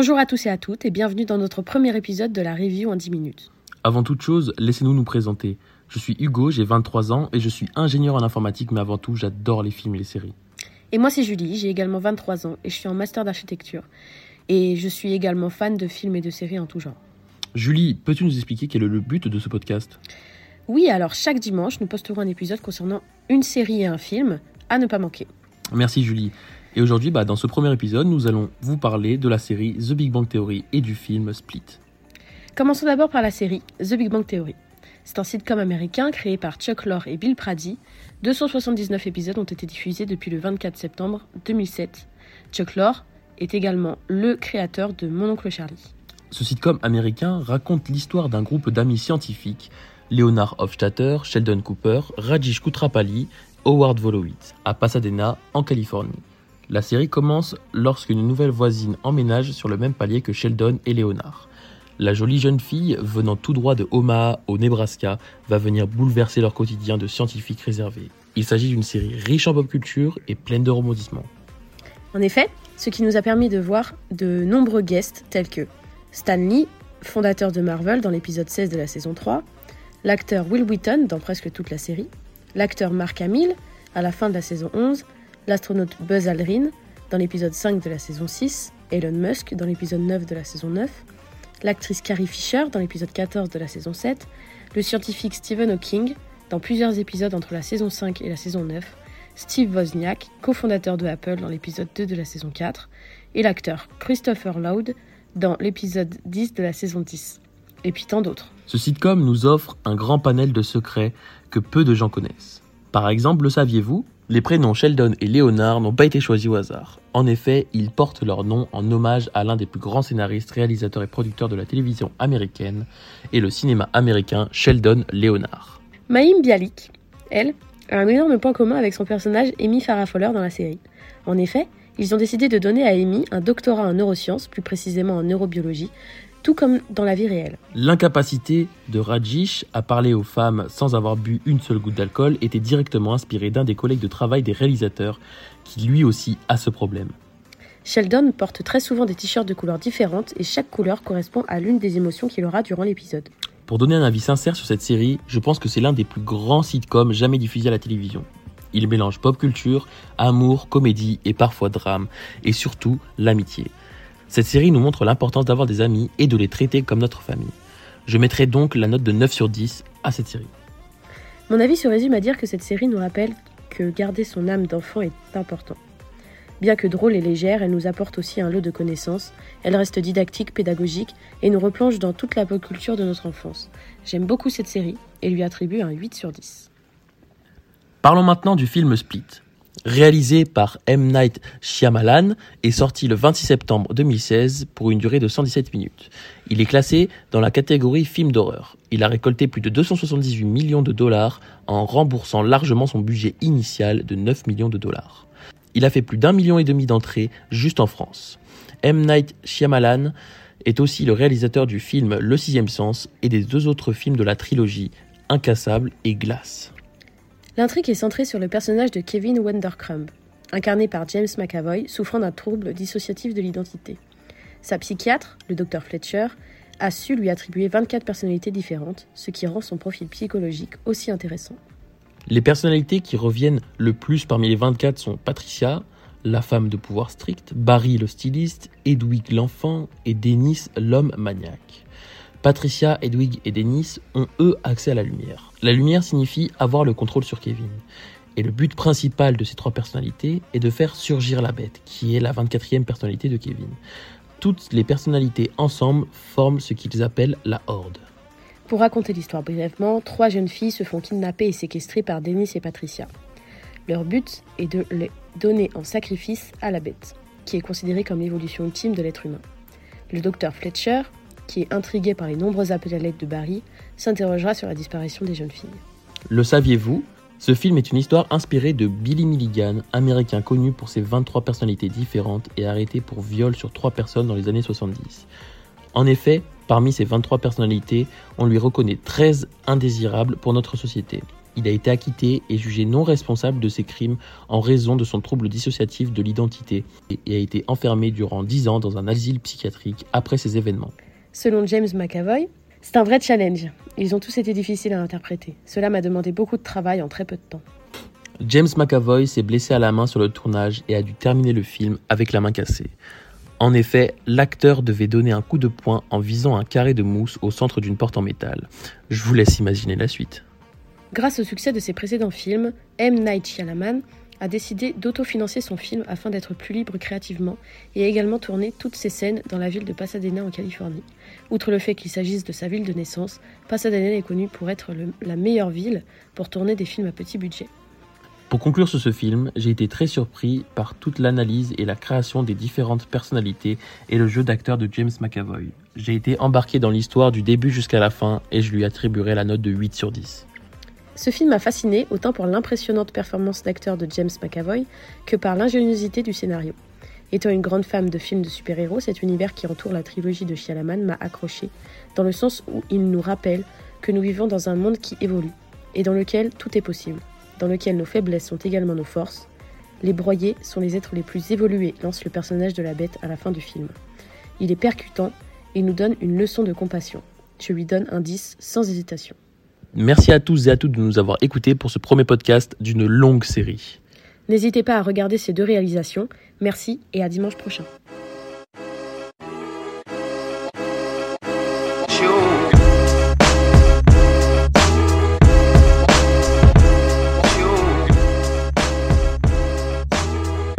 Bonjour à tous et à toutes et bienvenue dans notre premier épisode de la review en 10 minutes. Avant toute chose, laissez-nous nous présenter. Je suis Hugo, j'ai 23 ans et je suis ingénieur en informatique, mais avant tout, j'adore les films et les séries. Et moi c'est Julie, j'ai également 23 ans et je suis en master d'architecture. Et je suis également fan de films et de séries en tout genre. Julie, peux-tu nous expliquer quel est le but de ce podcast? Oui, alors chaque dimanche, nous posterons un épisode concernant une série et un film à ne pas manquer. Merci Julie. Et aujourd'hui, bah, dans ce premier épisode, nous allons vous parler de la série The Big Bang Theory et du film Split. Commençons d'abord par la série The Big Bang Theory. C'est un sitcom américain créé par Chuck Lorre et Bill Prady. 279 épisodes ont été diffusés depuis le 24 septembre 2007. Chuck Lorre est également le créateur de Mon oncle Charlie. Ce sitcom américain raconte l'histoire d'un groupe d'amis scientifiques, Leonard Hofstadter, Sheldon Cooper, Rajesh Kutrapali, Howard Wolowitz, à Pasadena, en Californie. La série commence lorsqu'une nouvelle voisine emménage sur le même palier que Sheldon et Leonard. La jolie jeune fille, venant tout droit de Omaha au Nebraska, va venir bouleverser leur quotidien de scientifiques réservés. Il s'agit d'une série riche en pop culture et pleine de rebondissements. En effet, ce qui nous a permis de voir de nombreux guests tels que Stan Lee, fondateur de Marvel dans l'épisode 16 de la saison 3, l'acteur Will Wheaton dans presque toute la série, l'acteur Mark Hamill à la fin de la saison 11, l'astronaute Buzz Aldrin dans l'épisode 5 de la saison 6, Elon Musk dans l'épisode 9 de la saison 9, l'actrice Carrie Fisher dans l'épisode 14 de la saison 7, le scientifique Stephen Hawking dans plusieurs épisodes entre la saison 5 et la saison 9, Steve Wozniak, cofondateur de Apple dans l'épisode 2 de la saison 4, et l'acteur Christopher Loud dans l'épisode 10 de la saison 10, et puis tant d'autres. Ce sitcom nous offre un grand panel de secrets que peu de gens connaissent. Par exemple, le saviez-vous? Les prénoms Sheldon et Leonard n'ont pas été choisis au hasard. En effet, ils portent leur nom en hommage à l'un des plus grands scénaristes, réalisateurs et producteurs de la télévision américaine et le cinéma américain, Sheldon Leonard. Maïm Bialik, elle, a un énorme point commun avec son personnage Amy Farrah Fowler dans la série. En effet, ils ont décidé de donner à Amy un doctorat en neurosciences, plus précisément en neurobiologie, tout comme dans la vie réelle. L'incapacité de Rajish à parler aux femmes sans avoir bu une seule goutte d'alcool était directement inspirée d'un des collègues de travail des réalisateurs qui lui aussi a ce problème. Sheldon porte très souvent des t-shirts de couleurs différentes et chaque couleur correspond à l'une des émotions qu'il aura durant l'épisode. Pour donner un avis sincère sur cette série, je pense que c'est l'un des plus grands sitcoms jamais diffusés à la télévision. Il mélange pop culture, amour, comédie et parfois drame, et surtout l'amitié. Cette série nous montre l'importance d'avoir des amis et de les traiter comme notre famille. Je mettrai donc la note de 9 sur 10 à cette série. Mon avis se résume à dire que cette série nous rappelle que garder son âme d'enfant est important. Bien que drôle et légère, elle nous apporte aussi un lot de connaissances, elle reste didactique, pédagogique et nous replonge dans toute la pop culture de notre enfance. J'aime beaucoup cette série et lui attribue un 8 sur 10. Parlons maintenant du film Split. Réalisé par M. Night Shyamalan et sorti le 26 septembre 2016 pour une durée de 117 minutes. Il est classé dans la catégorie film d'horreur. Il a récolté plus de 278 millions de dollars en remboursant largement son budget initial de 9 millions de dollars. Il a fait plus d'un million et demi d'entrées juste en France. M. Night Shyamalan est aussi le réalisateur du film Le Sixième Sens et des deux autres films de la trilogie Incassable et Glace. L'intrigue est centrée sur le personnage de Kevin Wendercrumb, incarné par James McAvoy, souffrant d'un trouble dissociatif de l'identité. Sa psychiatre, le docteur Fletcher, a su lui attribuer 24 personnalités différentes, ce qui rend son profil psychologique aussi intéressant. Les personnalités qui reviennent le plus parmi les 24 sont Patricia, la femme de pouvoir strict, Barry le styliste, Edwig l'enfant et Dennis l'homme maniaque. Patricia, Edwig et Dennis ont eux accès à la lumière. La lumière signifie avoir le contrôle sur Kevin. Et le but principal de ces trois personnalités est de faire surgir la bête, qui est la 24e personnalité de Kevin. Toutes les personnalités ensemble forment ce qu'ils appellent la Horde. Pour raconter l'histoire brièvement, trois jeunes filles se font kidnapper et séquestrer par Dennis et Patricia. Leur but est de les donner en sacrifice à la bête, qui est considérée comme l'évolution ultime de l'être humain. Le docteur Fletcher, qui est intrigué par les nombreux appels à l'aide de Barry, s'interrogera sur la disparition des jeunes filles. Le saviez-vous? Ce film est une histoire inspirée de Billy Milligan, américain connu pour ses 23 personnalités différentes et arrêté pour viol sur trois personnes dans les années 70. En effet, parmi ces 23 personnalités, on lui reconnaît 13 indésirables pour notre société. Il a été acquitté et jugé non responsable de ses crimes en raison de son trouble dissociatif de l'identité et a été enfermé durant 10 ans dans un asile psychiatrique après ces événements. Selon James McAvoy, c'est un vrai challenge. Ils ont tous été difficiles à interpréter. Cela m'a demandé beaucoup de travail en très peu de temps. James McAvoy s'est blessé à la main sur le tournage et a dû terminer le film avec la main cassée. En effet, l'acteur devait donner un coup de poing en visant un carré de mousse au centre d'une porte en métal. Je vous laisse imaginer la suite. Grâce au succès de ses précédents films, M. Night Shyamalan a décidé d'autofinancer son film afin d'être plus libre créativement et a également tourné toutes ses scènes dans la ville de Pasadena en Californie. Outre le fait qu'il s'agisse de sa ville de naissance, Pasadena est connue pour être la meilleure ville pour tourner des films à petit budget. Pour conclure sur ce film, j'ai été très surpris par toute l'analyse et la création des différentes personnalités et le jeu d'acteur de James McAvoy. J'ai été embarqué dans l'histoire du début jusqu'à la fin et je lui attribuerai la note de 8 sur 10. Ce film m'a fasciné autant pour l'impressionnante performance d'acteur de James McAvoy que par l'ingéniosité du scénario. Étant une grande femme de films de super-héros, cet univers qui entoure la trilogie de Shyamalan m'a accroché, dans le sens où il nous rappelle que nous vivons dans un monde qui évolue, et dans lequel tout est possible dans lequel nos faiblesses sont également nos forces. Les broyés sont les êtres les plus évolués, lance le personnage de la bête à la fin du film. Il est percutant et nous donne une leçon de compassion. Je lui donne un 10 sans hésitation. Merci à tous et à toutes de nous avoir écoutés pour ce premier podcast d'une longue série. N'hésitez pas à regarder ces deux réalisations. Merci et à dimanche prochain.